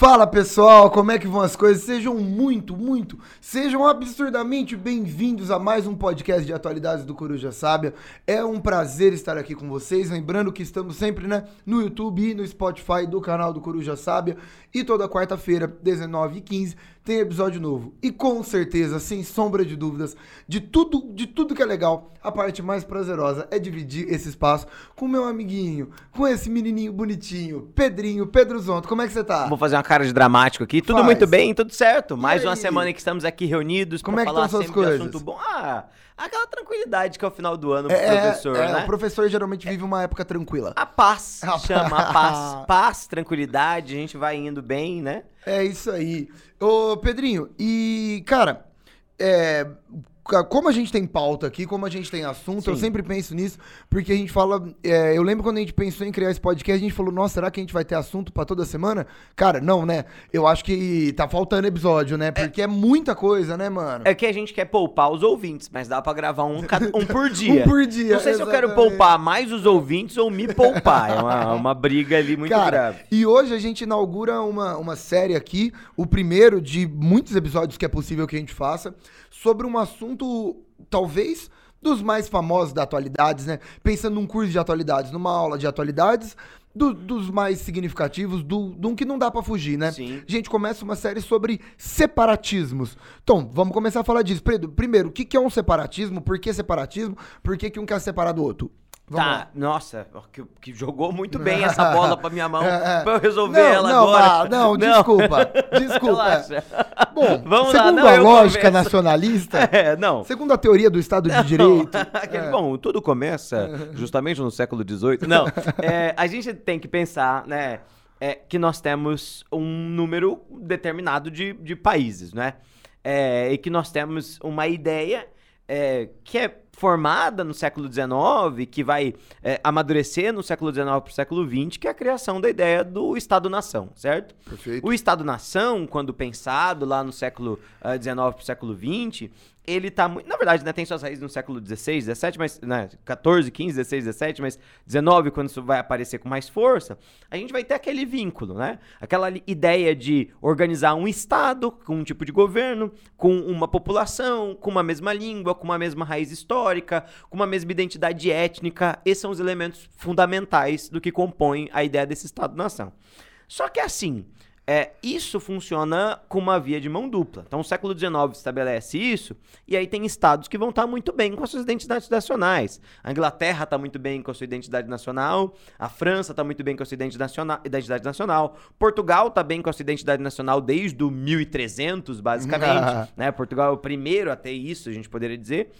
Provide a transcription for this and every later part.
Fala pessoal, como é que vão as coisas? Sejam muito, muito, sejam absurdamente bem-vindos a mais um podcast de atualidades do Coruja Sábia. É um prazer estar aqui com vocês. Lembrando que estamos sempre né, no YouTube e no Spotify do canal do Coruja Sábia. E toda quarta-feira, 19h15, tem episódio novo. E com certeza, sem sombra de dúvidas, de tudo, de tudo que é legal, a parte mais prazerosa é dividir esse espaço com meu amiguinho, com esse menininho bonitinho, Pedrinho, Pedro Zonto. Como é que você tá? Vou fazer uma cara de dramático aqui. Tudo Faz. muito bem, tudo certo. Mais uma semana que estamos aqui reunidos Como é que falar estão suas coisas? assunto bom. Ah, aquela tranquilidade que é o final do ano pro É, professor, é, né? o professor geralmente vive uma época tranquila. A paz, A chama a paz. paz. Tranquilidade, a gente vai indo bem, né? É isso aí. Ô, Pedrinho, e, cara, é, como a gente tem pauta aqui, como a gente tem assunto, eu Sim. sempre penso nisso, porque a gente fala. é, eu lembro quando a gente pensou em criar esse podcast, a gente falou, nossa, será que a gente vai ter assunto pra toda semana? Cara, não, né? Eu acho que tá faltando episódio, né? Porque é, muita coisa, né, mano? É que a gente quer poupar os ouvintes, mas dá pra gravar um, um por dia. Um por dia, Não sei se eu quero exatamente. poupar mais os ouvintes ou me poupar. É uma, uma briga ali muito Cara, grave. e hoje a gente inaugura uma, uma série aqui, o primeiro de muitos episódios que é possível que a gente faça, sobre um assunto, talvez, dos mais famosos da atualidades, né? Pensando num curso de atualidades, numa aula de atualidades, do- dos mais significativos, do, de um que não dá pra fugir, né? Sim. A gente começa uma série sobre separatismos. Então, vamos começar a falar disso. Pedro, primeiro, o que, que é um separatismo? Por que separatismo? Por que, que um quer separar do outro? Vamos lá. Tá, nossa, ó, que, que jogou muito bem essa bola pra minha mão É, é. pra eu resolver não, ela não, agora. ah, não, desculpa. Desculpa. Relaxa. Bom, Vamos lá, segundo não, a lógica começo. nacionalista, É, não. segundo a teoria do Estado de Direito, é. Bom, tudo começa justamente no século XVIII. Não, é, a gente tem que pensar, né, é, que nós temos um número determinado de, de países, né? É, e que nós temos uma ideia é, que é formada no século XIX, que vai é, amadurecer no século XIX para o século XX, que é a criação da ideia do Estado-nação, certo? Perfeito. O Estado-nação, quando pensado lá no século XIX para o século XX, ele tá muito. Na verdade, né, tem suas raízes no século XVI, XVII, mas. Né, 14, 15, XVI, XVII, mas 19, quando isso vai aparecer com mais força, a gente vai ter aquele vínculo, né? Aquela ideia de organizar um Estado com um tipo de governo, com uma população, com uma mesma língua, com uma mesma raiz histórica, com uma mesma identidade étnica. Esses são os elementos fundamentais do que compõem a ideia desse Estado-nação. Só que assim, é, isso funciona com uma via de mão dupla. Então, o século XIX estabelece isso, e aí tem estados que vão estar muito bem com as suas identidades nacionais. A Inglaterra está muito bem com a sua identidade nacional, a França está muito bem com a sua identidade nacional, identidade nacional, Portugal está bem com a sua identidade nacional desde o 1300, basicamente. né? Portugal é o primeiro a ter isso, a gente poderia dizer.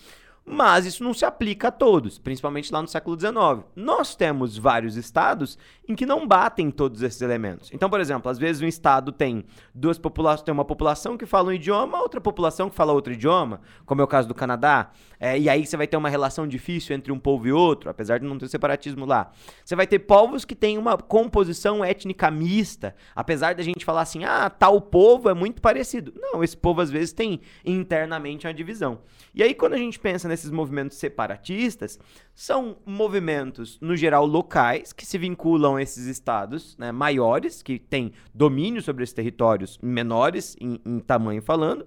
Mas isso não se aplica a todos, principalmente lá no século XIX. Nós temos vários estados em que não batem todos esses elementos. Então, por exemplo, às vezes um estado tem duas populações, tem uma população que fala um idioma, outra população que fala outro idioma, como é o caso do Canadá. É, e aí você vai ter uma relação difícil entre um povo e outro, apesar de não ter separatismo lá. Você vai ter povos que têm uma composição étnica mista, apesar da gente falar assim, ah, tal povo é muito parecido. Não, esse povo às vezes tem internamente uma divisão. E aí, quando a gente pensa nesses movimentos separatistas, são movimentos, no geral, locais, que se vinculam a esses estados né, maiores, que têm domínio sobre esses territórios menores em, em tamanho falando,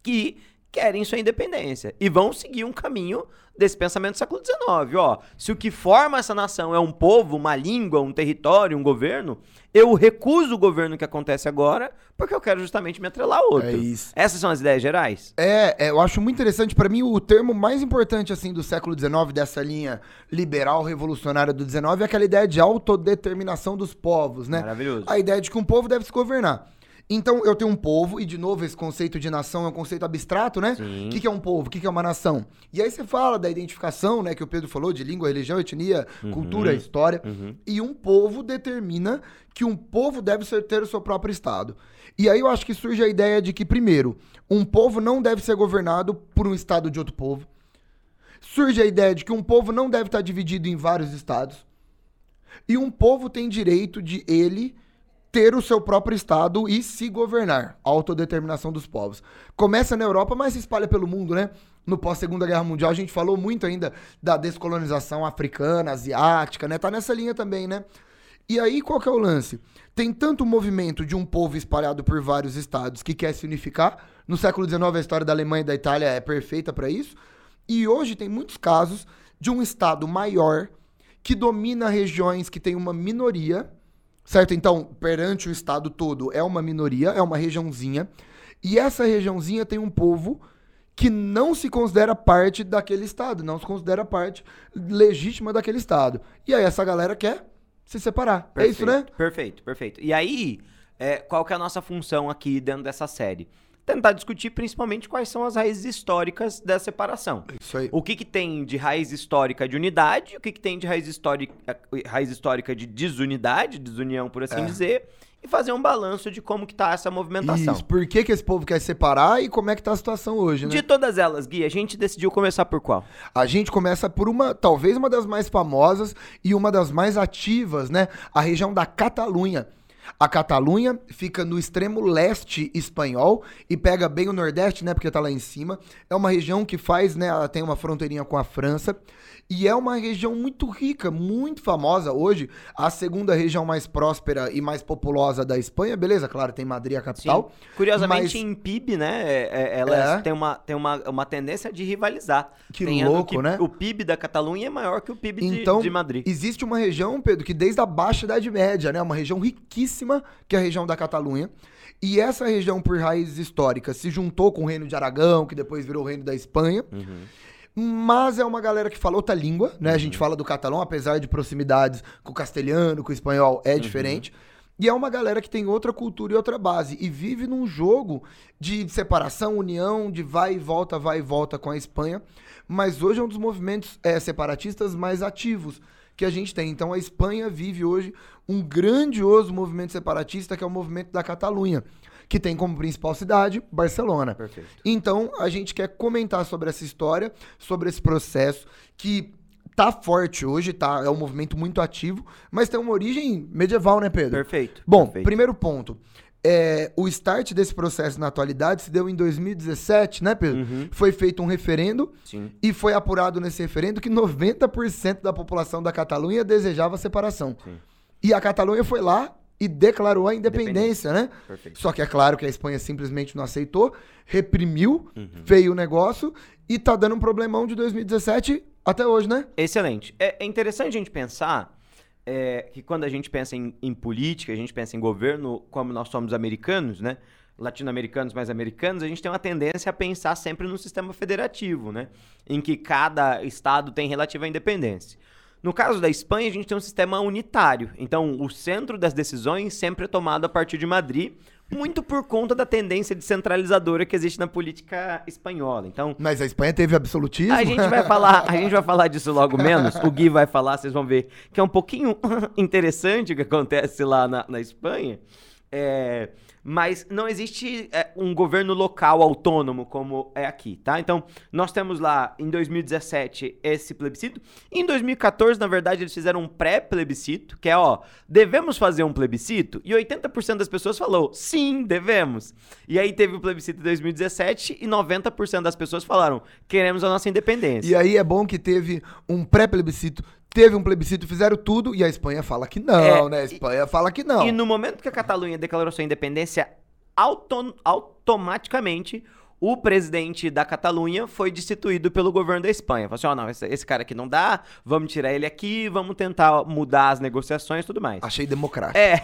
que querem sua independência e vão seguir um caminho desse pensamento do século XIX. Ó, se o que forma essa nação é um povo, uma língua, um território, um governo, eu recuso o governo que acontece agora porque eu quero justamente me atrelar a outro. É isso. Essas são as ideias gerais? É, é, eu acho muito interessante, pra mim, o termo mais importante, assim, do século XIX, dessa linha liberal revolucionária do XIX, é aquela ideia de autodeterminação dos povos, né? Maravilhoso. A ideia de que um povo deve se governar. Então, eu tenho um povo, e de novo, esse conceito de nação é um conceito abstrato, né? O que, que é um povo? O que, que é uma nação? E aí você fala da identificação, né, que o Pedro falou, de língua, religião, etnia, cultura, história. E um povo determina que um povo deve ser, ter o seu próprio Estado. E aí eu acho que surge a ideia de que, primeiro, um povo não deve ser governado por um Estado de outro povo. Surge a ideia de que um povo não deve estar dividido em vários estados. E um povo tem direito de ele ter o seu próprio Estado e se governar. Autodeterminação dos povos. Começa na Europa, mas se espalha pelo mundo, né? No pós-segunda guerra mundial, a gente falou muito ainda da descolonização africana, asiática, né? Tá nessa linha também, né? E aí, qual que é o lance? Tem tanto movimento de um povo espalhado por vários estados que quer se unificar. No século XIX, a história da Alemanha e da Itália é perfeita para isso. E hoje tem muitos casos de um estado maior que domina regiões que tem uma minoria, certo? Então, perante o estado todo, é uma minoria, é uma regiãozinha. E essa regiãozinha tem um povo que não se considera parte daquele estado, não se considera parte legítima daquele estado. E aí essa galera quer se separar. Perfeito, é isso, né? Perfeito, perfeito. E aí, é, qual que é a nossa função aqui dentro dessa série? Tentar discutir principalmente quais são as raízes históricas da separação. Isso aí. O que, que tem de raiz histórica de unidade, o que, que tem de raiz histórica, raiz histórica de desunidade, desunião, por assim É. dizer, e fazer um balanço de como que tá essa movimentação. Isso, por que, que esse povo quer se separar e como é que tá a situação hoje, né? De todas elas, Gui, a gente decidiu começar por qual? A gente começa por uma, talvez uma das mais famosas e uma das mais ativas, né? A região da Catalunha. A Catalunha fica no extremo leste espanhol e pega bem o nordeste, né? Porque tá lá em cima. É uma região que faz, né? Ela tem uma fronteirinha com a França. E é uma região muito rica, muito famosa hoje. A segunda região mais próspera e mais populosa da Espanha, beleza? Claro, tem Madrid, a capital. Curiosamente, mas- em PIB, né, é- é- elas É. têm, uma, têm uma, uma tendência de rivalizar. Que Tem louco, que né? O PIB da Catalunha é maior que o PIB de- Então, de, Madrid. existe uma região, Pedro, que desde a Baixa Idade Média, né? Uma região riquíssima, que é a região da Catalunha. E essa região, por raízes históricas, se juntou com o Reino de Aragão, que depois virou o Reino da Espanha. Uhum. Mas é uma galera que fala outra língua, né? A gente fala do catalão, apesar de proximidades com o castelhano, com o espanhol, é diferente. E é uma galera que tem outra cultura e outra base. E vive num jogo de separação, união, de vai e volta, vai e volta com a Espanha. Mas hoje é um dos movimentos é, separatistas mais ativos que a gente tem. Então a Espanha vive hoje um grandioso movimento separatista, que é o movimento da Catalunha, que tem como principal cidade Barcelona. Perfeito. Então, a gente quer comentar sobre essa história, sobre esse processo que tá forte hoje, tá? É um movimento muito ativo, mas tem uma origem medieval, né, Pedro? Perfeito. Bom, perfeito. primeiro ponto. É, o start desse processo na atualidade se deu em 2017, né, Pedro? Uhum. Foi feito um referendo Sim. e foi apurado nesse referendo que 90% da população da Catalunha desejava separação. Sim. E a Catalunha foi lá e declarou a independência, né? Perfeito. Só que é claro que a Espanha simplesmente não aceitou, reprimiu, Uhum. feio o negócio e tá dando um problemão de 2017 até hoje, né? Excelente. É, é interessante a gente pensar é, que quando a gente pensa em, em política, a gente pensa em governo, como nós somos americanos, né? Latino-americanos mais americanos, a gente tem uma tendência a pensar sempre no sistema federativo, né? Em que cada estado tem relativa independência. No caso da Espanha, a gente tem um sistema unitário. Então, o centro das decisões sempre é tomado a partir de Madrid, muito por conta da tendência descentralizadora que existe na política espanhola. Então, Mas a Espanha teve absolutismo. a gente vai falar, a gente vai falar disso logo menos. O Gui vai falar, vocês vão ver que é um pouquinho interessante o que acontece lá na, na Espanha. É, mas não existe é, um governo local autônomo como é aqui, tá? Então, nós temos lá em 2017 esse plebiscito. Em 2014, na verdade, eles fizeram um pré-plebiscito, que é, ó, devemos fazer um plebiscito? E 80% das pessoas falou, sim, devemos. E aí teve o plebiscito em 2017 e 90% das pessoas falaram, queremos a nossa independência. E aí é bom que teve um pré-plebiscito, teve um plebiscito, fizeram tudo e a Espanha fala que não, É, né? A Espanha fala que não. E no momento que a Catalunha declarou sua independência, auto- automaticamente o presidente da Catalunha foi destituído pelo governo da Espanha. Falou assim: ó, não, esse, esse cara aqui não dá, vamos tirar ele aqui, vamos tentar mudar as negociações e tudo mais. Achei democrático. É,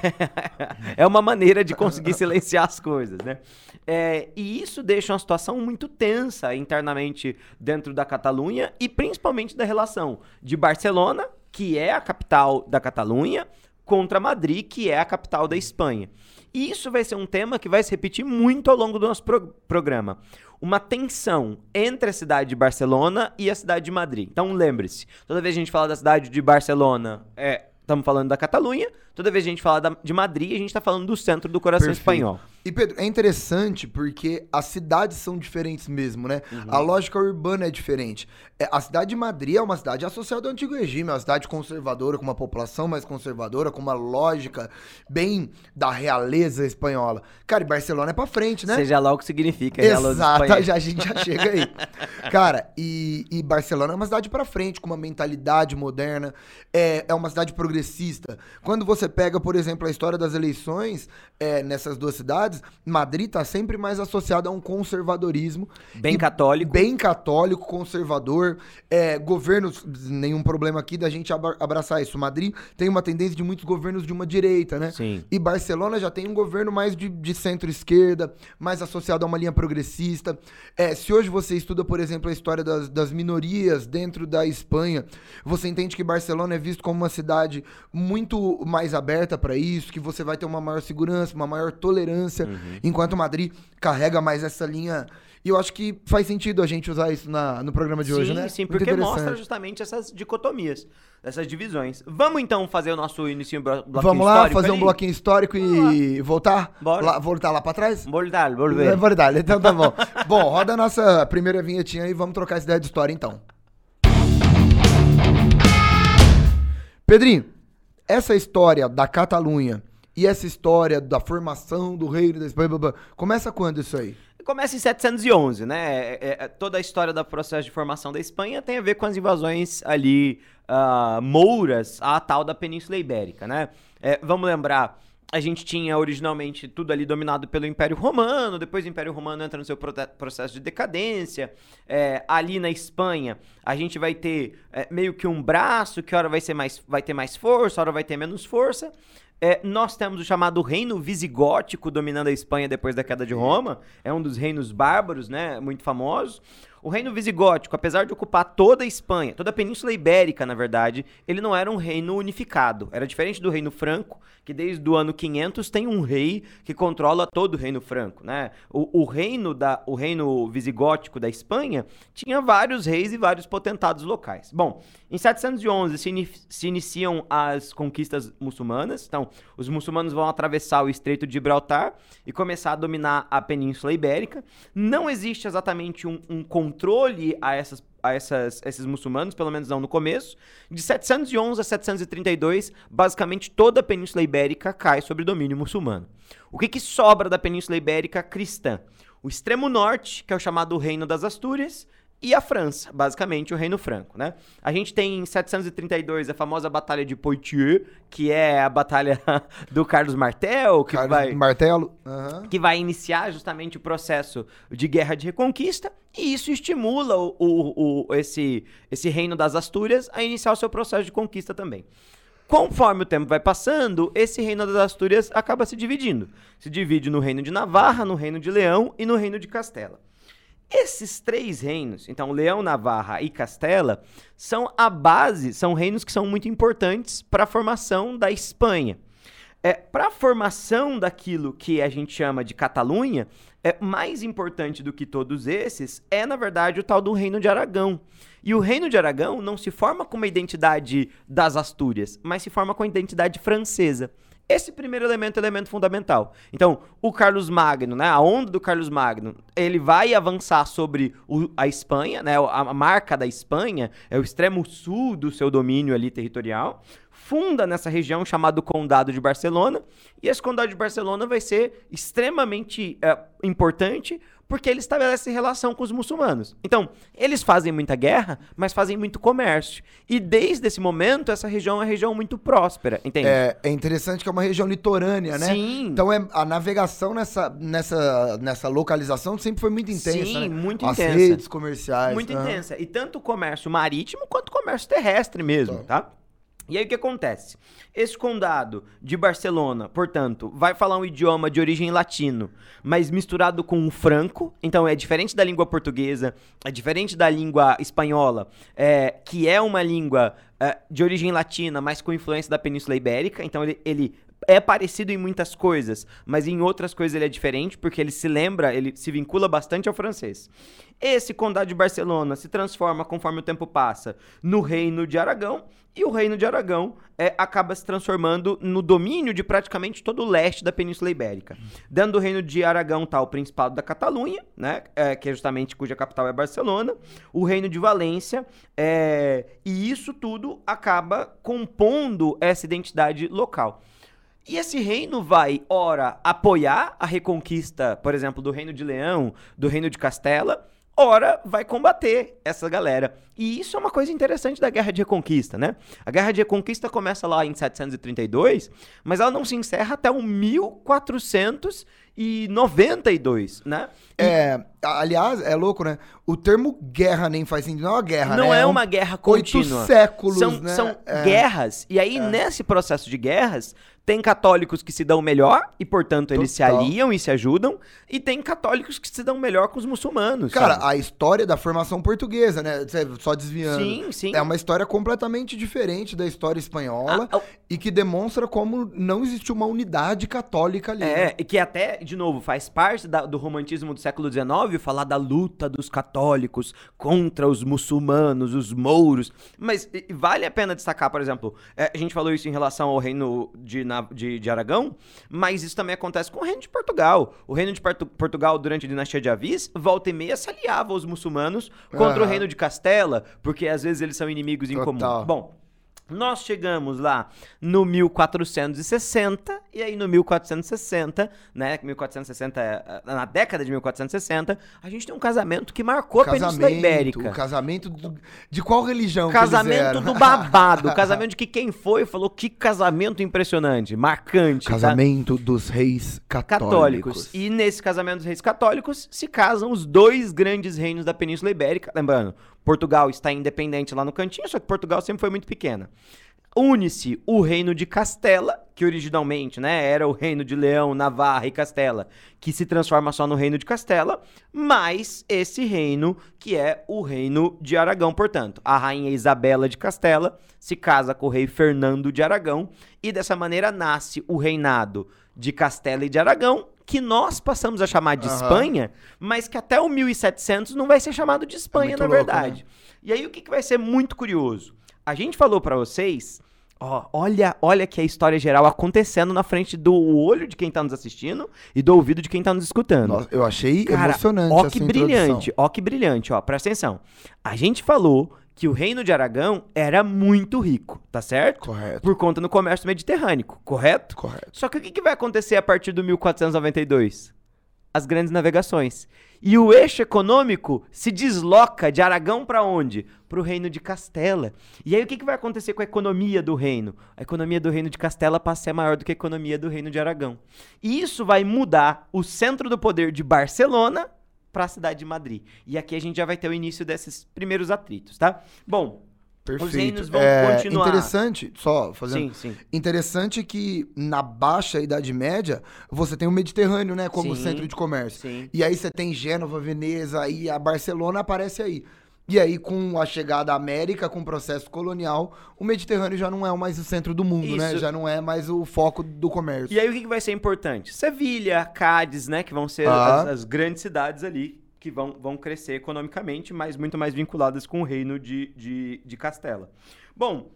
é uma maneira de conseguir silenciar as coisas, né? É, e isso deixa uma situação muito tensa internamente dentro da Catalunha e principalmente da relação de Barcelona, que é a capital da Catalunha, contra Madrid, que é a capital da Espanha. E isso vai ser um tema que vai se repetir muito ao longo do nosso pro- programa. Uma tensão entre a cidade de Barcelona e a cidade de Madrid. Então lembre-se, toda vez que a gente fala da cidade de Barcelona, é, estamos falando da Catalunha. Toda vez que a gente fala da- de Madrid, a gente está falando do centro do coração Perfeito. espanhol. E Pedro, é interessante porque as cidades são diferentes mesmo, né? A lógica urbana é diferente. É, a cidade de Madrid é uma cidade associada ao antigo regime, é uma cidade conservadora, com uma população mais conservadora, com uma lógica bem da realeza espanhola. Cara, e Barcelona é pra frente, né? Seja lá o que significa. realeza Exato, já, a gente já chega aí. Cara, e, e Barcelona é uma cidade pra frente, com uma mentalidade moderna, é, é uma cidade progressista. Quando você pega, por exemplo, a história das eleições é, nessas duas cidades, Madrid tá sempre mais associada a um conservadorismo. Bem E católico. Bem católico, conservador, é, governos, nenhum problema aqui da gente abra- abraçar isso. Madrid tem uma tendência de muitos governos de uma direita, né? Sim. E Barcelona já tem um governo mais de, de centro-esquerda, mais associado a uma linha progressista. É, se hoje você estuda, por exemplo, a história das, das minorias dentro da Espanha, você entende que Barcelona é visto como uma cidade muito mais aberta para isso, que você vai ter uma maior segurança, uma maior tolerância, Uhum. enquanto Madrid carrega mais essa linha. E eu acho que faz sentido a gente usar isso na- no programa de sim, hoje, né? sim, Muito porque mostra justamente essas dicotomias, essas divisões. Vamos então fazer o nosso início bloquinho Vamos lá, histórico fazer um ali? bloquinho histórico e voltar? Bora. Lá- voltar lá pra trás? Voltar, É volver. verdade, então tá bom. bom, roda a nossa primeira vinhetinha e vamos trocar essa ideia de história então. Pedrinho, essa história da Catalunha e essa história da formação do reino da Espanha, blá, blá, começa quando isso aí? Começa em 711, né? É- é- é- toda a história do processo de formação da Espanha tem a ver com as invasões ali ah, mouras à tal da Península Ibérica, né? É, vamos lembrar, a gente tinha originalmente tudo ali dominado pelo Império Romano, depois o Império Romano entra no seu processo de decadência. É, ali na Espanha, a gente vai ter é, meio que um braço que hora vai, ser mais, vai ter mais força, hora vai ter menos força. É, nós temos o chamado reino visigótico dominando a Espanha depois da queda de Roma. É um dos reinos bárbaros, né? Muito famosos. O reino visigótico, apesar de ocupar toda a Espanha, toda a Península Ibérica, na verdade, ele não era um reino unificado. Era diferente do reino franco, que desde o ano 500 tem um rei que controla todo o reino franco, né? O, o reino da, o reino visigótico da Espanha tinha vários reis e vários potentados locais. Bom, em 711 se, ini- se iniciam as conquistas muçulmanas. Então, os muçulmanos vão atravessar o Estreito de Gibraltar e começar a dominar a Península Ibérica. Não existe exatamente um, um controle a essas a essas, esses muçulmanos, pelo menos não no começo. De 711 a 732, basicamente toda a Península Ibérica cai sob domínio muçulmano. O que, que sobra da Península Ibérica cristã? O extremo norte, que é o chamado Reino das Astúrias, e a França, basicamente o Reino Franco, né? A gente tem em 732 a famosa Batalha de Poitiers, que é a batalha do Carlos Martel, que Carlos vai Martelo? Aham. que vai iniciar justamente o processo de guerra de reconquista, e isso estimula o, o- o- esse, esse reino das Astúrias a iniciar o seu processo de conquista também. Conforme o tempo vai passando, esse reino das Astúrias acaba se dividindo. Se divide no reino de Navarra, no reino de Leão e no reino de Castela. Esses três reinos, então Leão, Navarra e Castela, são a base, são reinos que são muito importantes para a formação da Espanha. É, para a formação daquilo que a gente chama de Catalunha, é mais importante do que todos esses é, na verdade, o tal do Reino de Aragão. E o Reino de Aragão não se forma com uma identidade das Astúrias, mas se forma com a identidade francesa. Esse primeiro elemento é elemento fundamental. Então, o Carlos Magno, né, a onda do Carlos Magno, ele vai avançar sobre o- a Espanha, né, a, a marca da Espanha é o extremo sul do seu domínio ali territorial funda nessa região chamado Condado de Barcelona, e esse Condado de Barcelona vai ser extremamente é, importante porque ele estabelece relação com os muçulmanos. Então, eles fazem muita guerra, mas fazem muito comércio. E desde esse momento, essa região é uma região muito próspera, entende? É, é interessante que é uma região litorânea, né? Sim. Então é, a navegação nessa, nessa, nessa localização sempre foi muito intensa, Sim, né? muito As intensa. redes comerciais. Muito aham. intensa. E tanto o comércio marítimo quanto o comércio terrestre mesmo, tá? E aí o que acontece? Esse condado de Barcelona, portanto, vai falar um idioma de origem latino, mas misturado com o franco, então é diferente da língua portuguesa, é diferente da língua espanhola, é, que é uma língua é, de origem latina, mas com influência da Península Ibérica, então ele, ele é parecido em muitas coisas, mas em outras coisas ele é diferente, porque ele se lembra, ele se vincula bastante ao francês. Esse condado de Barcelona se transforma, conforme o tempo passa, no reino de Aragão, e o reino de Aragão é, acaba se transformando no domínio de praticamente todo o leste da Península Ibérica. Dentro do reino de Aragão está o Principado da Catalunha, né, é, que é justamente cuja capital é Barcelona, o reino de Valência, é, e isso tudo acaba compondo essa identidade local. E esse reino vai, ora, apoiar a reconquista, por exemplo, do Reino de Leão, do Reino de Castela, ora vai combater essa galera. E isso é uma coisa interessante da Guerra de Reconquista, né? A Guerra de Reconquista começa lá em 732, mas ela não se encerra até o 1492, né? E... É, aliás, é louco, né? O termo guerra nem faz sentido, não é uma guerra, não né? é, é uma guerra contínua. Oito séculos, são, né? São é. guerras. E aí, é. nesse processo de guerras, tem católicos que se dão melhor e, portanto, eles Total. se aliam e se ajudam. E tem católicos que se dão melhor com os muçulmanos. Cara, sabe? a história da formação portuguesa, né? Só desviando. Sim, sim. É uma história completamente diferente da história espanhola ah, e que demonstra como não existe uma unidade católica ali. É, né? e que até, de novo, faz parte da, do romantismo do século XIX falar da luta dos católicos contra os muçulmanos, os mouros. Mas e, vale a pena destacar, por exemplo, é, a gente falou isso em relação ao reino de na, de, de, Aragão, mas isso também acontece com o reino de Portugal. O reino de Portu Portugal, durante a dinastia de Avis, volta e meia se aliava aos muçulmanos contra uhum. o reino de Castela, porque às vezes eles são inimigos em Total. comum. Bom, nós chegamos lá no 1460, e aí no 1460, né, 1460, eh, na década de 1460, a gente tem um casamento que marcou casamento, a Península Ibérica. O casamento do, de qual religião Casamento do babado, casamento de que quem foi falou que casamento impressionante, marcante. Tá? Casamento tá? dos reis católicos. católicos. E nesse casamento dos reis católicos se casam os dois grandes reinos da Península Ibérica, lembrando, Portugal está independente lá no cantinho, só que Portugal sempre foi muito pequena. Une-se o reino de Castela, que originalmente né, era o reino de Leão, Navarra e Castela, que se transforma só no reino de Castela, mais esse reino que é o reino de Aragão, portanto. A rainha Isabela de Castela se casa com o rei Fernando de Aragão e dessa maneira nasce o reinado de Castela e de Aragão, que nós passamos a chamar de uhum. Espanha, mas que até o 1700 não vai ser chamado de Espanha, é na louco, verdade. Né? E aí o que, que vai ser muito curioso? A gente falou para vocês, ó, olha, olha que a história geral acontecendo na frente do olho de quem tá nos assistindo e do ouvido de quem tá nos escutando. Nossa, eu achei Cara, emocionante ó que brilhante, ó que brilhante, ó, presta atenção. A gente falou que o reino de Aragão era muito rico, tá certo? Correto. Por conta do comércio mediterrâneo, correto? Correto. Só que o que vai acontecer a partir do 1492? As grandes navegações. E o eixo econômico se desloca de Aragão para onde? Para o reino de Castela. E aí o que, que vai acontecer com a economia do reino? A economia do reino de Castela passa a ser maior do que a economia do reino de Aragão. E isso vai mudar o centro do poder de Barcelona para a cidade de Madrid. E aqui a gente já vai ter o início desses primeiros atritos, tá? Bom, Perfeito. Os reinos vão é, continuar. Interessante, só fazendo. Sim, sim. Interessante que na baixa Idade Média você tem o Mediterrâneo, né, como sim, centro de comércio. Sim. E aí você tem Gênova, Veneza e a Barcelona aparece aí. E aí, com a chegada à América, com o processo colonial, o Mediterrâneo já não é mais o centro do mundo, né? Isso. né? Já não é mais o foco do comércio. E aí, o que vai ser importante? Sevilha, Cádiz, né? Que vão ser ah. as, as, grandes cidades ali que vão, vão crescer economicamente, mas muito mais vinculadas com o reino de, de, de Castela. Bom,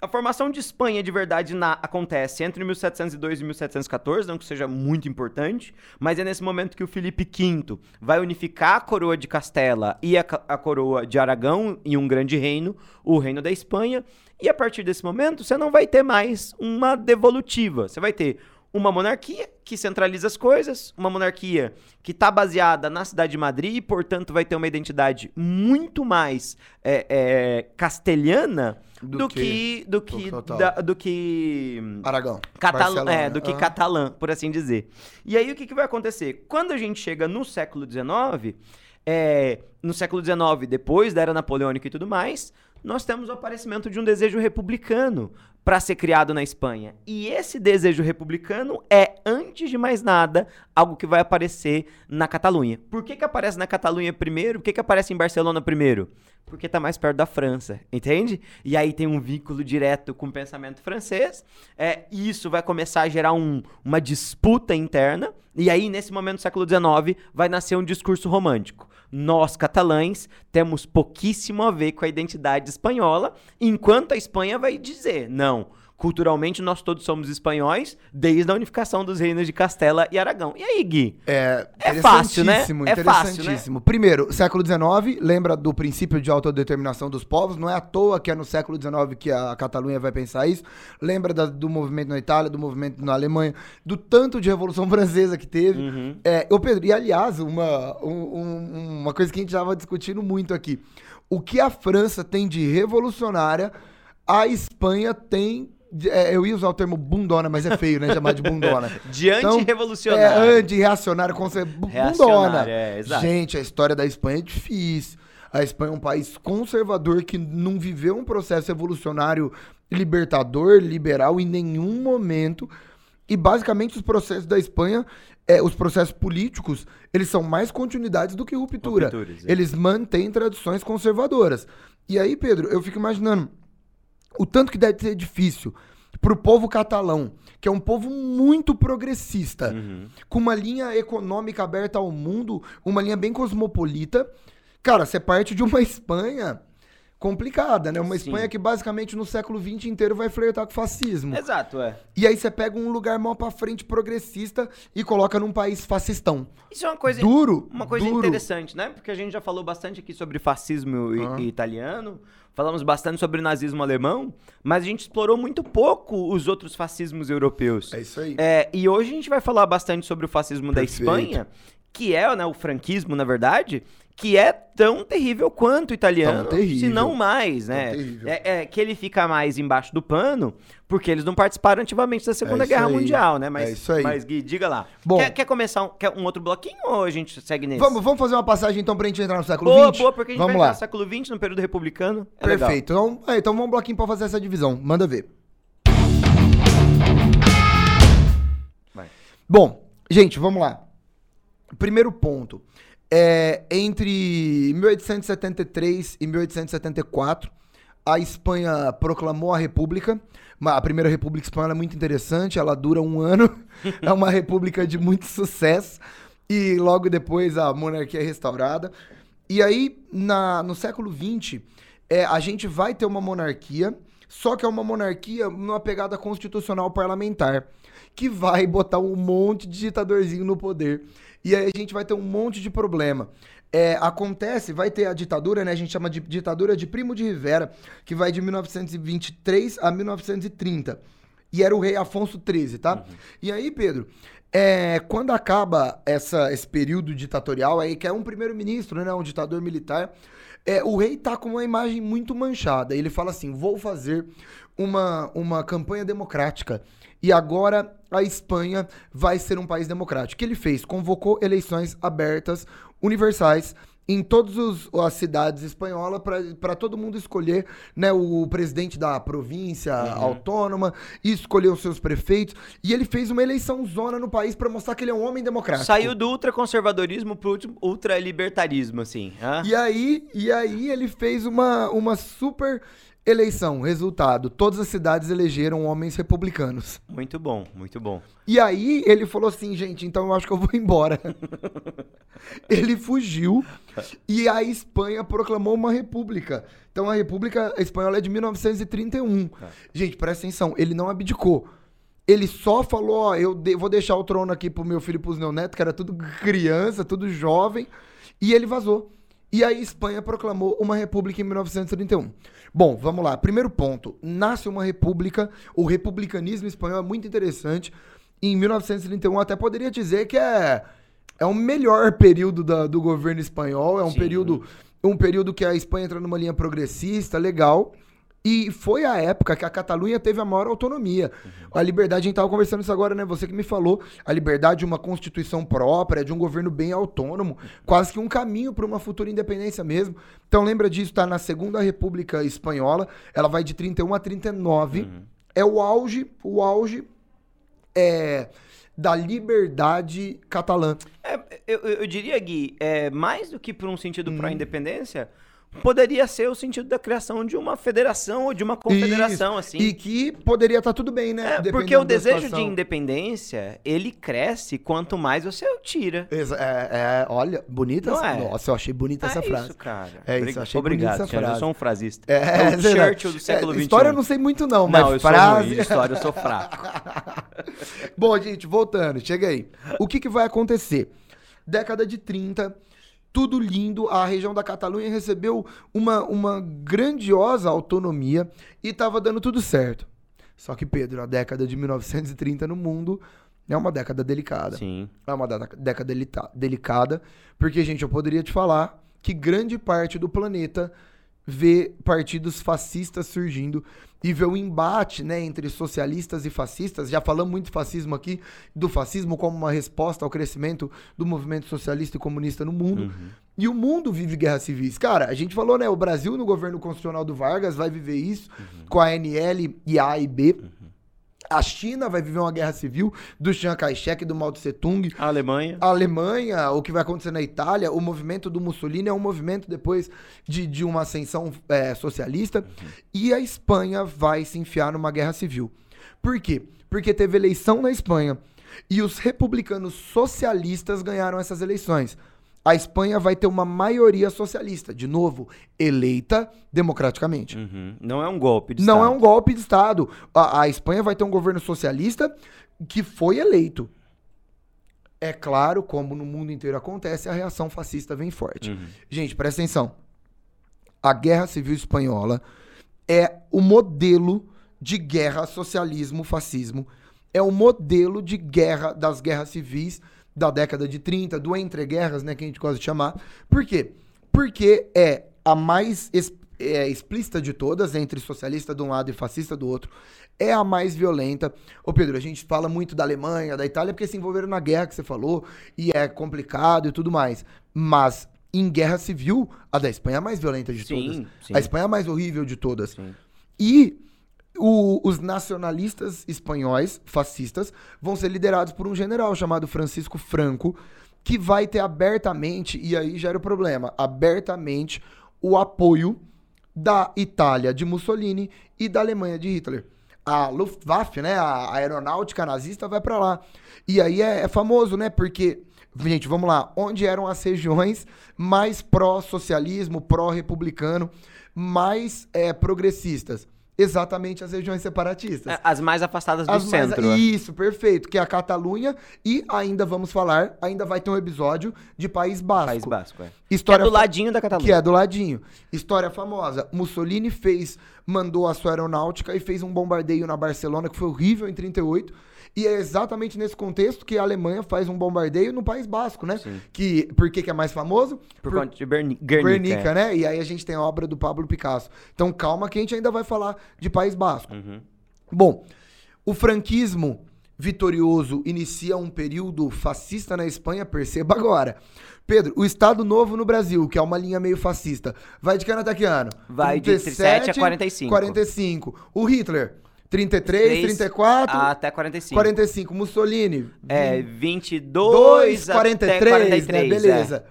a formação de Espanha de verdade na, acontece entre 1702 e 1714, não que seja muito importante, mas é nesse momento que o Felipe V vai unificar a coroa de Castela e a, a coroa de Aragão em um grande reino, o reino da Espanha, e a partir desse momento você não vai ter mais uma devolutiva, você vai ter uma monarquia que centraliza as coisas, uma monarquia que está baseada na cidade de Madrid e, portanto, vai ter uma identidade muito mais é, é, castelhana do, do, que, do que da, do que Aragão, catalã, é, do que uhum. catalã, por assim dizer. E aí o que, que vai acontecer? Quando a gente chega no século XIX, é, no século XIX, depois da era napoleônica e tudo mais, nós temos o aparecimento de um desejo republicano para ser criado na Espanha. E esse desejo republicano é, antes de mais nada, algo que vai aparecer na Catalunha. Por que, que aparece na Catalunha primeiro? Por que, que aparece em Barcelona primeiro? Porque está mais perto da França, entende? E aí tem um vínculo direto com o pensamento francês. É, e isso vai começar a gerar um, uma disputa interna. E aí, nesse momento do século XIX, vai nascer um discurso romântico nós catalães temos pouquíssimo a ver com a identidade espanhola, enquanto a Espanha vai dizer, não, culturalmente nós todos somos espanhóis desde a unificação dos reinos de Castela e Aragão. E aí, Gui? É, é fácil, né? É fácil, né? Primeiro, século XIX, lembra do princípio de autodeterminação dos povos, não é à toa que é no século XIX que a Catalunha vai pensar isso. Lembra da, do movimento na Itália, do movimento na Alemanha, do tanto de Revolução Francesa que teve. Uhum. É, ô Pedro, e aliás, uma, um, uma coisa que a gente estava discutindo muito aqui. O que a França tem de revolucionária, a Espanha tem eu ia usar o termo bundona, mas é feio, né? Chamar de bundona. de anti-revolucionário. Então, é, anti-reacionário, bundona. É, exato. Gente, a história da Espanha é difícil. A Espanha é um país conservador que não viveu um processo evolucionário libertador, liberal em nenhum momento. E basicamente os processos da Espanha, é, os processos políticos, eles são mais continuidades do que ruptura. É. Eles mantêm tradições conservadoras. E aí, Pedro, eu fico imaginando o tanto que deve ser difícil para o povo catalão, que é um povo muito progressista, uhum. com uma linha econômica aberta ao mundo, uma linha bem cosmopolita. Cara, você parte de uma Espanha complicada, né? Uma Sim. Espanha que basicamente no século XX inteiro vai flertar com o fascismo. Exato, é. E aí você pega um lugar mal pra frente progressista e coloca num país fascistão. Isso é uma coisa duro, uma coisa duro. interessante, né? Porque a gente já falou bastante aqui sobre fascismo uhum. italiano, falamos bastante sobre nazismo alemão, mas a gente explorou muito pouco os outros fascismos europeus. É isso aí. É, e hoje a gente vai falar bastante sobre o fascismo Perfeito. da Espanha, que é né, o franquismo, na verdade, que é tão terrível quanto o italiano, se não mais, né? É, é, que ele fica mais embaixo do pano, porque eles não participaram ativamente da Segunda é Guerra aí. Mundial, né? Mas, é isso aí. Mas, Gui, diga lá. Bom, quer, quer começar um, quer um outro bloquinho ou a gente segue nesse? Vamos, vamos fazer uma passagem então pra gente entrar no século XX? Boa, boa, porque a gente vamos vai lá. entrar no século XX, no período republicano. É Perfeito. Então, é, então vamos um bloquinho pra fazer essa divisão. Manda ver. Vai. Bom, gente, vamos lá. Primeiro ponto. É, entre 1873 e 1874, a Espanha proclamou a República. A primeira República Espanhola é muito interessante, ela dura um ano, é uma república de muito sucesso. E logo depois a monarquia é restaurada. E aí, na, no século XX, é, a gente vai ter uma monarquia, só que é uma monarquia numa pegada constitucional parlamentar, que vai botar um monte de ditadorzinho no poder. E aí a gente vai ter um monte de problema. É, acontece, vai ter a ditadura, né? A gente chama de ditadura de Primo de Rivera, que vai de 1923 a 1930. E era o rei Afonso XIII, tá? Uhum. E aí, Pedro, é, quando acaba essa, esse período ditatorial aí, que é um primeiro-ministro, né? Um ditador militar, é, o rei tá com uma imagem muito manchada. Ele fala assim: vou fazer uma, uma campanha democrática e agora a Espanha vai ser um país democrático. O que ele fez? Convocou eleições abertas, universais, em todas as cidades espanholas para todo mundo escolher né, o presidente da província uhum. autônoma e escolher os seus prefeitos. E ele fez uma eleição zona no país para mostrar que ele é um homem democrático. Saiu do ultraconservadorismo pro ultralibertarismo, assim. E aí, e aí ele fez uma, uma super Eleição, resultado: todas as cidades elegeram homens republicanos. Muito bom, muito bom. E aí ele falou assim, gente, então eu acho que eu vou embora. ele fugiu e a Espanha proclamou uma república. Então a República Espanhola é de 1931. É. Gente, presta atenção, ele não abdicou. Ele só falou, ó, eu de vou deixar o trono aqui pro meu filho e pros netos, que era tudo criança, tudo jovem, e ele vazou. E aí Espanha proclamou uma república em 1931. Bom, vamos lá. Primeiro ponto. Nasce uma república. O republicanismo espanhol é muito interessante. Em 1931 até poderia dizer que é é o melhor período da, do governo espanhol. É um Sim. período um período que a Espanha entra numa linha progressista, legal. E foi a época que a Catalunha teve a maior autonomia. A liberdade, a gente tava conversando isso agora, né? Você que me falou. A liberdade de uma constituição própria, de um governo bem autônomo, quase que um caminho para uma futura independência mesmo. Então lembra disso, tá na Segunda República Espanhola. Ela vai de 31 a 39. É o auge, o auge é, da liberdade catalã. É, eu, eu- eu diria, Gui, é, mais do que por um sentido Hum. pró-independência, poderia ser o sentido da criação de uma federação ou de uma confederação, Isso. assim. E que poderia estar tudo bem, né? É, porque o desejo de situação. independência, ele cresce quanto mais você o tira. É, é, olha, bonita Não essa. é? Nossa, eu achei bonita essa é frase. isso, cara. É isso, eu achei Obrigado, bonita essa senhor, Eu frase. sou um frasista. É, É o. Churchill do século É, XXI. História eu não sei muito, não, mas Não, frase. ruim. História eu sou fraco. Bom, gente, voltando, chega aí. O que, que vai acontecer? Década de 30, tudo lindo, a região da Catalunha recebeu uma, uma grandiosa autonomia e tava dando tudo certo. Só que, Pedro, a década de 1930 no mundo é uma década delicada. Sim. É uma da- década delicada, porque, gente, eu poderia te falar que grande parte do planeta vê partidos fascistas surgindo e vê o embate né, entre socialistas e fascistas. Já falamos muito de fascismo aqui, do fascismo como uma resposta ao crescimento do movimento socialista e comunista no mundo. E o mundo vive guerras civis. Cara, a gente falou, né? O Brasil, no governo constitucional do Vargas, vai viver isso com a ANL e a A e B. A China vai viver uma guerra civil do Chiang Kai-shek e do Mao Tse Tung. A Alemanha. A Alemanha, o que vai acontecer na Itália, o movimento do Mussolini é um movimento depois de, de uma ascensão é, socialista. E a Espanha vai se enfiar numa guerra civil. Por quê? Porque teve eleição na Espanha e os republicanos socialistas ganharam essas eleições. A Espanha vai ter uma maioria socialista, de novo, eleita democraticamente. Uhum. Não é um golpe de Não é Estado. um golpe de Estado. A, a Espanha vai ter um governo socialista que foi eleito. É claro, como no mundo inteiro acontece, a reação fascista vem forte. Uhum. Gente, presta atenção. A Guerra Civil Espanhola é o modelo de guerra socialismo-fascismo. É o modelo de guerra das guerras civis da década de 30, do entreguerras, né, que a gente gosta de chamar. Por quê? Porque é a mais es- é, explícita de todas, entre socialista de um lado e fascista do outro. É a mais violenta. Ô Pedro, a gente fala muito da Alemanha, da Itália, porque se envolveram na guerra que você falou, e é complicado e tudo mais. Mas em guerra civil, a da Espanha é a mais violenta de Sim, todas. sim. A Espanha é a mais horrível de todas. Sim. E o- os nacionalistas espanhóis, fascistas, vão ser liderados por um general chamado Francisco Franco, que vai ter abertamente, e aí já era o problema, abertamente o apoio da Itália de Mussolini e da Alemanha de Hitler. A Luftwaffe, né, a aeronáutica nazista vai pra lá. E aí é, é famoso, né, porque gente, vamos lá, onde eram as regiões mais pró-socialismo, pró-republicano, mais é, progressistas? Exatamente as regiões separatistas. As mais afastadas do As mais- centro. é. Isso, perfeito. Que é a Catalunha e ainda vamos falar, ainda vai ter um episódio de País Basco. País Basco, é. Que é História do ladinho da Catalunha. que é do ladinho. História famosa. Mussolini fez, mandou a sua aeronáutica e fez um bombardeio na Barcelona que foi horrível em 38. E é exatamente nesse contexto que a Alemanha faz um bombardeio no País Basco, né? Sim. Que, por que, que é mais famoso? Por conta de Berni- Guernica. Guernica, é. né? E aí a gente tem a obra do Pablo Picasso. Então calma que a gente ainda vai falar de País Basco. Uhum. Bom, o franquismo vitorioso inicia um período fascista na Espanha, perceba agora. Pedro, o Estado Novo no Brasil, que é uma linha meio fascista, vai de que ano até que ano? Vai de 37 a 45. 45. O Hitler, 33, 3 34, Até 45. 45. Mussolini, É, 22 2, até 43, 43, né? é. Beleza.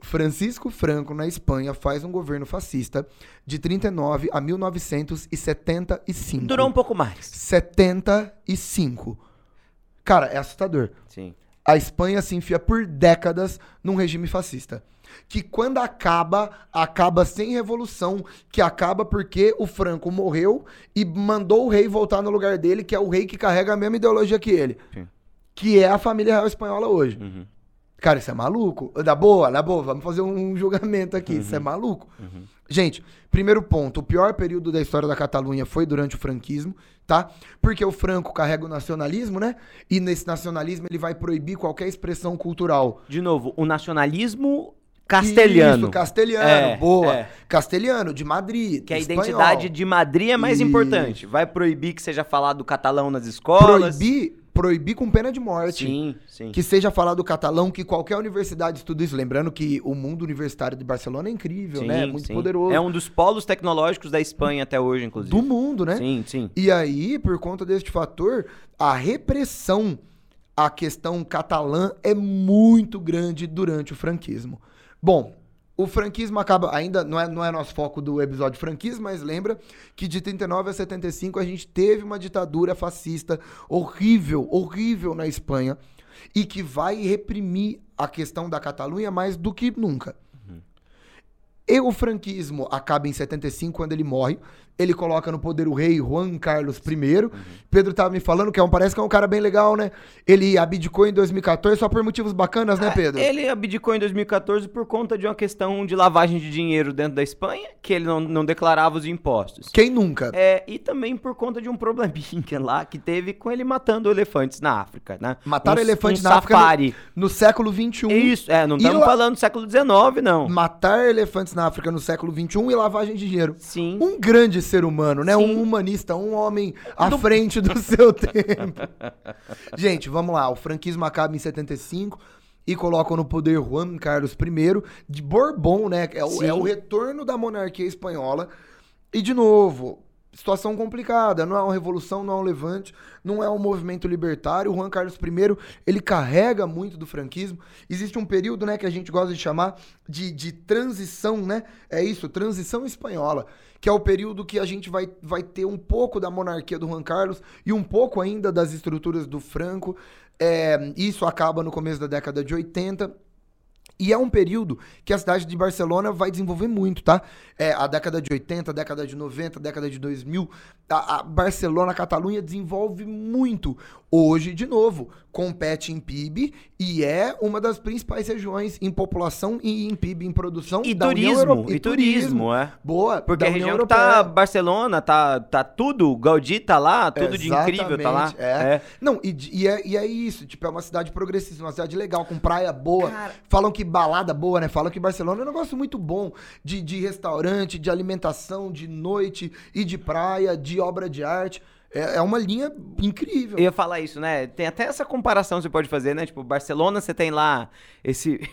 Francisco Franco, na Espanha, faz um governo fascista de 39 a 1975. Durou um pouco mais. 75. Cara, é assustador. Sim. A Espanha se enfia por décadas num regime fascista. Que quando acaba, acaba sem revolução, que acaba porque o Franco morreu e mandou o rei voltar no lugar dele, que é o rei que carrega a mesma ideologia que ele. Sim. Que é a família real espanhola hoje. Uhum. Cara, isso é maluco? Da boa, na boa, vamos fazer um julgamento aqui. Isso é Uhum. maluco? Gente, primeiro ponto: o pior período da história da Catalunha foi durante o franquismo, tá? Porque o Franco carrega o nacionalismo, né? E nesse nacionalismo ele vai proibir qualquer expressão cultural. De novo, o nacionalismo castelhano. Isso, castelhano, É, boa. é. Castelhano, de Madrid. Que a espanhol. identidade de Madrid é mais Isso. importante. Vai proibir que seja falado catalão nas escolas. Proibir, proibir com pena de morte. Sim, sim. Que seja falado catalão, que qualquer universidade estude isso. Lembrando que o mundo universitário de Barcelona é incrível, Sim, né? É muito sim. poderoso. É um dos polos tecnológicos da Espanha até hoje, inclusive. Do mundo, né? Sim, sim. E aí, por conta deste fator, a repressão à questão catalã é muito grande durante o franquismo. Bom, o franquismo acaba, ainda não é, não é nosso foco do episódio franquismo, mas lembra que de 39 a 75 a gente teve uma ditadura fascista horrível, horrível na Espanha, e que vai reprimir a questão da Catalunha mais do que nunca. E o franquismo acaba em 75, quando ele morre. Ele coloca no poder o rei Juan Carlos I. Pedro tava me falando que é um, parece que é um cara bem legal, né? Ele abdicou em 2014 só por motivos bacanas, né, Pedro? Ele abdicou em 2014 por conta de uma questão de lavagem de dinheiro dentro da Espanha, que ele não, não declarava os impostos. Quem nunca? É, e também por conta de um probleminha lá que teve com ele matando elefantes na África, né? Mataram um, elefantes um na África safari. no, no século XXI. Isso, é, não estamos falando do século XIX, não. Matar elefantes na África no século XXI e lavagem de dinheiro. Sim. Um grande ser humano, né? Sim. Um humanista, um homem à frente do seu tempo. Gente, vamos lá. O franquismo acaba em 75 e colocam no poder Juan Carlos I de Bourbon, né? É o, é o retorno da monarquia espanhola. E, de novo, situação complicada. Não é uma revolução, não é um levante, não é um movimento libertário. O Juan Carlos I, ele carrega muito do franquismo. Existe um período, né, que a gente gosta de chamar de, de transição, né? É isso, transição espanhola. Que é o período que a gente vai, vai ter um pouco da monarquia do Juan Carlos e um pouco ainda das estruturas do Franco. É, isso acaba no começo da década de 80. E é um período que a cidade de Barcelona vai desenvolver muito, tá? É, a década de 80, a década de 90, a década de 2000, a, a Barcelona, a Catalunha desenvolve muito. Hoje, de novo, compete em PIB e é uma das principais regiões em população e em PIB, em produção E da União turismo, Europe- e turismo, é. Boa, Porque da a União região que tá Europeia. Barcelona, tá, tá tudo, Gaudí tá lá, tudo de incrível tá lá. Exatamente, É. Não, e, e é, e é isso, tipo, é uma cidade progressista, uma cidade legal, com praia boa. Cara- Falam que balada boa, né? Falam que Barcelona é um negócio muito bom de, de restaurante, de alimentação, de noite e de praia, de obra de arte. É, é uma linha incrível. Eu ia falar isso, né? Tem até essa comparação que você pode fazer, né? Tipo, Barcelona você tem lá esse.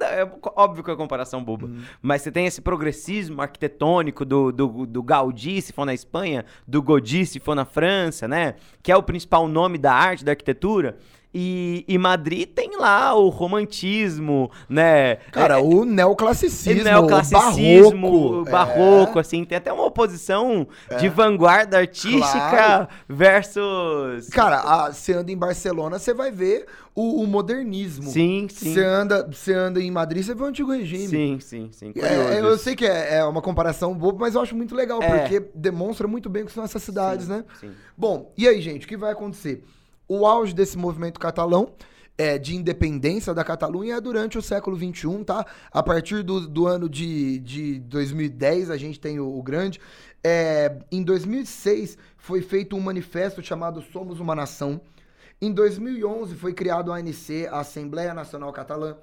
É óbvio que é uma comparação boba. Uhum. Mas você tem esse progressismo arquitetônico do, do, do Gaudí, se for na Espanha, do Gaudí, se for na França, né? Que é o principal nome da arte, da arquitetura. E, e Madrid tem lá o romantismo, né? Cara, É, o neoclassicismo, neoclassicismo, o barroco. barroco, assim, tem até uma oposição de vanguarda artística É. Claro. versus. Cara, você anda em Barcelona, você vai ver o, o modernismo. sim, sim. Você anda, você anda em Madrid, você vê o antigo regime. Sim, sim, sim. É, eu sei que é, é uma comparação boba, mas eu acho muito legal, É. porque demonstra muito bem o que são essas cidades, Sim, né? sim. Bom, e aí, gente, o que vai acontecer? O auge desse movimento catalão é, de independência da Catalunha é durante o século XXI, tá? A partir do, do ano de, de 2010, a gente tem o, o grande. É, em 2006, foi feito um manifesto chamado Somos uma Nação. Em 2011 foi criado a ANC, a Assembleia Nacional Catalã.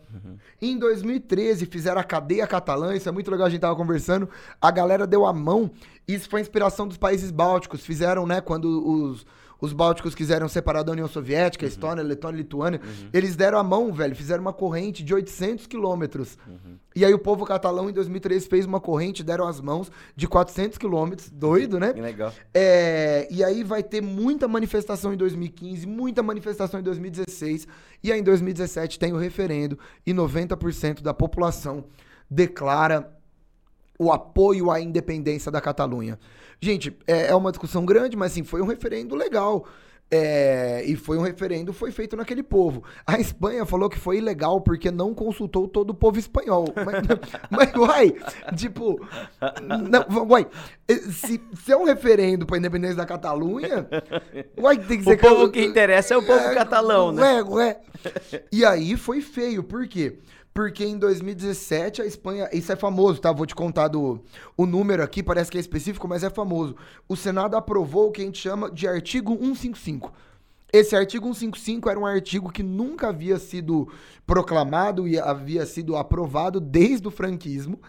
Em 2013 fizeram a cadeia catalã, isso é muito legal, a gente tava conversando. A galera deu a mão, isso foi inspiração dos países bálticos. Fizeram, né, quando os, os bálticos quiseram separar da União Soviética, Estônia, Letônia, Lituânia, eles deram a mão, velho, fizeram uma corrente de 800 quilômetros. E aí o povo catalão em 2013 fez uma corrente, deram as mãos de 400 quilômetros, doido, né? Que legal. É, e aí vai ter muita manifestação em 2015, muita manifestação em 2016, e aí em 2017 tem o referendo e 90% da população declara o apoio à independência da Catalunha. Gente, é, é uma discussão grande, mas assim, foi um referendo legal. É, e foi um referendo, foi feito naquele povo. A Espanha falou que foi ilegal porque não consultou todo o povo espanhol. Mas, mas uai, tipo, não, uai, se, se é um referendo pra independência da Catalunha, uai, tem que ser O povo que interessa é o povo é, catalão, né? Ué, ué. E aí foi feio, por quê? Porque em 2017 a Espanha, isso é famoso, tá? Vou te contar do, o número aqui, parece que é específico, mas é famoso. O Senado aprovou o que a gente chama de artigo 155. Esse artigo 155 era um artigo que nunca havia sido proclamado e havia sido aprovado desde o franquismo,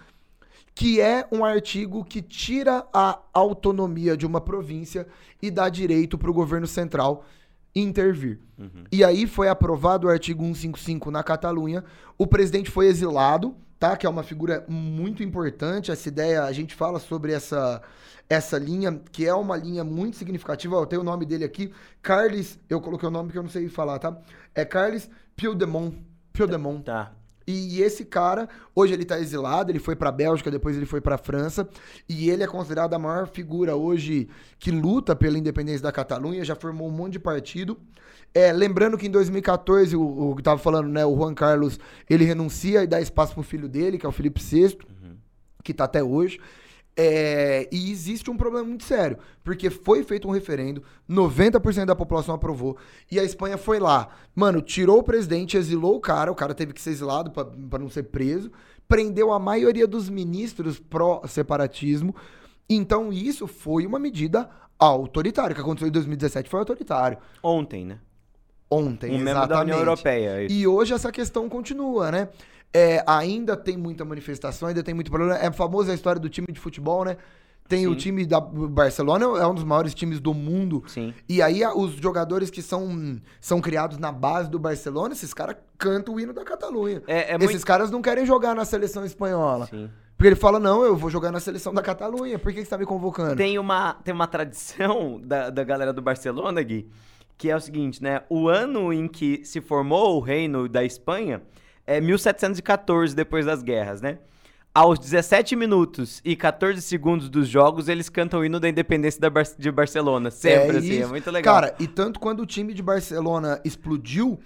que é um artigo que tira a autonomia de uma província e dá direito para o governo central intervir. Uhum. E aí foi aprovado o artigo 155 na Catalunha. O presidente foi exilado, tá? Que é uma figura muito importante. Essa ideia, a gente fala sobre essa essa linha, que é uma linha muito significativa. Eu tenho o nome dele aqui, Carles, eu coloquei o nome que eu não sei falar, tá? É Carles Pildemont. Pildemont. Tá. E esse cara, hoje ele tá exilado, ele foi pra Bélgica, depois ele foi pra França, e ele é considerado a maior figura hoje que luta pela independência da Catalunha, já formou um monte de partido. É, lembrando que em 2014, o, o que tava falando, né, o Juan Carlos, ele renuncia e dá espaço pro filho dele, que é o Felipe VI, uhum. que tá até hoje. É, e existe um problema muito sério, porque foi feito um referendo, 90% da população aprovou, e a Espanha foi lá, mano, tirou o presidente, exilou o cara, o cara teve que ser exilado para não ser preso, prendeu a maioria dos ministros pró-separatismo, então isso foi uma medida autoritária, o que aconteceu em 2017 foi autoritário. Ontem, né? Ontem, um exatamente. membro da União Europeia. Isso. E hoje essa questão continua, né? É, ainda tem muita manifestação, ainda tem muito problema. É famosa a história do time de futebol, né? Tem Sim. o time da Barcelona, é um dos maiores times do mundo. Sim. E aí os jogadores que são, são criados na base do Barcelona, esses caras cantam o hino da Catalunha. É, é esses muito... caras não querem jogar na seleção espanhola. Sim. Porque ele fala, não, eu vou jogar na seleção da Catalunha, por que, você tá me convocando? Tem uma, tem uma tradição da, da galera do Barcelona, Gui, que é o seguinte, né? O ano em que se formou o reino da Espanha é 1714 depois das guerras, né? Aos 17 minutos e 14 segundos dos jogos, eles cantam o hino da independência da Bar de Barcelona. Sempre, é assim, é muito legal. Cara, e tanto quando o time de Barcelona explodiu,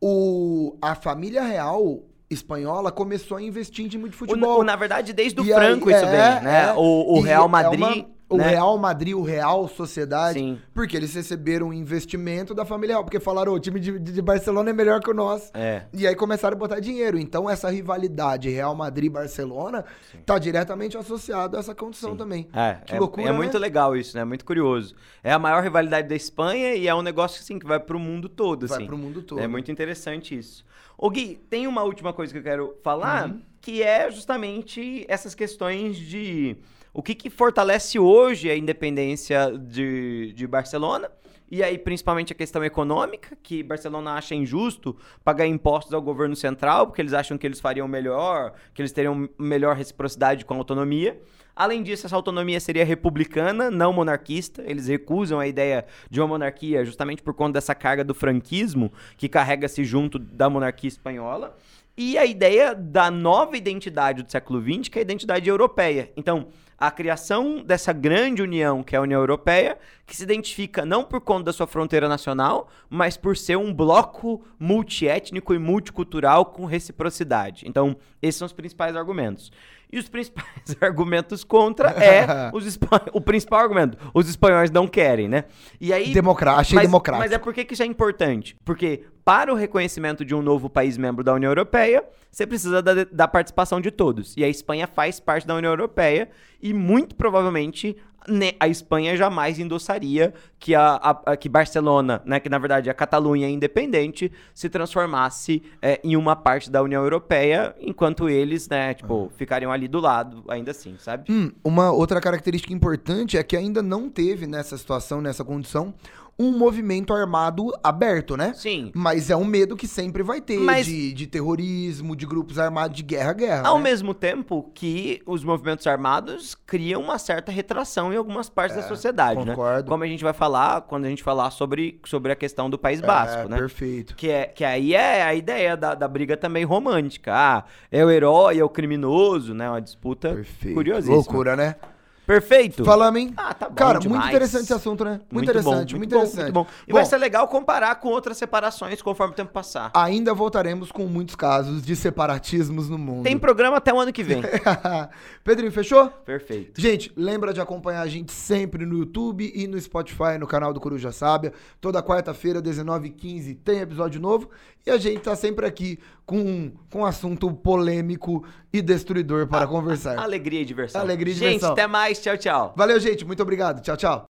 o, a família real espanhola começou a investir em time de futebol. O, na verdade, desde o e Franco aí, isso é, vem, né? É, o, o Real Madrid... É uma o né? Real Madrid, o Real Sociedade, Sim. porque eles receberam um investimento da família real, porque falaram, o time de, de Barcelona é melhor que o nosso. É. E aí começaram a botar dinheiro. Então essa rivalidade Real Madrid-Barcelona tá diretamente associado a essa condição Sim. também. É, que é, loucura, É né? muito legal isso, né? Muito curioso. É a maior rivalidade da Espanha e é um negócio assim que vai pro mundo todo, vai assim. pro mundo todo. É muito interessante isso. Ô Gui, tem uma última coisa que eu quero falar, uhum. que é justamente essas questões de o que, que fortalece hoje a independência de, de Barcelona. E aí, principalmente a questão econômica, que Barcelona acha injusto pagar impostos ao governo central, porque eles acham que eles fariam melhor, que eles teriam melhor reciprocidade com a autonomia. Além disso, essa autonomia seria republicana, não monarquista. Eles recusam a ideia de uma monarquia justamente por conta dessa carga do franquismo que carrega-se junto da monarquia espanhola. E a ideia da nova identidade do século XX, que é a identidade europeia. Então, a criação dessa grande união que é a União Europeia, que se identifica não por conta da sua fronteira nacional, mas por ser um bloco multiétnico e multicultural com reciprocidade. Então, esses são os principais argumentos. E os principais argumentos contra é os o principal argumento. Os espanhóis não querem, né? E aí. Democrá achei mas, democrático. Mas é por que isso é importante? Porque para o reconhecimento de um novo país membro da União Europeia, você precisa da, da participação de todos. E a Espanha faz parte da União Europeia e muito provavelmente né, a Espanha jamais endossaria que, a, a, que Barcelona, né, que na verdade a Catalunha independente, se transformasse é, em uma parte da União Europeia, enquanto eles, né, tipo, uhum. ficariam ali do lado, ainda assim, sabe? Hum, uma outra característica importante é que ainda não teve nessa situação, nessa condição, um movimento armado aberto, né? Sim. Mas é um medo que sempre vai ter Mas... de, de terrorismo, de grupos armados de guerra guerra. Ao né? mesmo tempo que os movimentos armados criam uma certa retração em algumas partes é, da sociedade, né? concordo. né? Como a gente vai falar quando a gente falar sobre, sobre a questão do País Basco, é, né? Perfeito. Que, é, que aí é a ideia da, da briga também romântica. Ah, é o herói, é o criminoso, né? Uma disputa Perfeito. curiosíssima. Loucura, né? Perfeito. Falamos, hein? Ah, tá bom Cara, demais. muito interessante esse assunto, né? Muito, muito interessante, bom, muito, muito interessante. Bom, muito bom. E bom, vai ser legal comparar com outras separações conforme o tempo passar. Ainda voltaremos com muitos casos de separatismos no mundo. Tem programa até o ano que vem. Pedrinho, fechou? Perfeito. Gente, lembra de acompanhar a gente sempre no YouTube e no Spotify, no canal do Coruja Sábia. Toda quarta-feira, 19h15, tem episódio novo. E a gente tá sempre aqui com, com um assunto polêmico e destruidor para a, conversar. Alegria e diversão. Alegria e gente, diversão. Gente, até mais. Tchau, tchau. Valeu, gente. Muito obrigado. Tchau, tchau.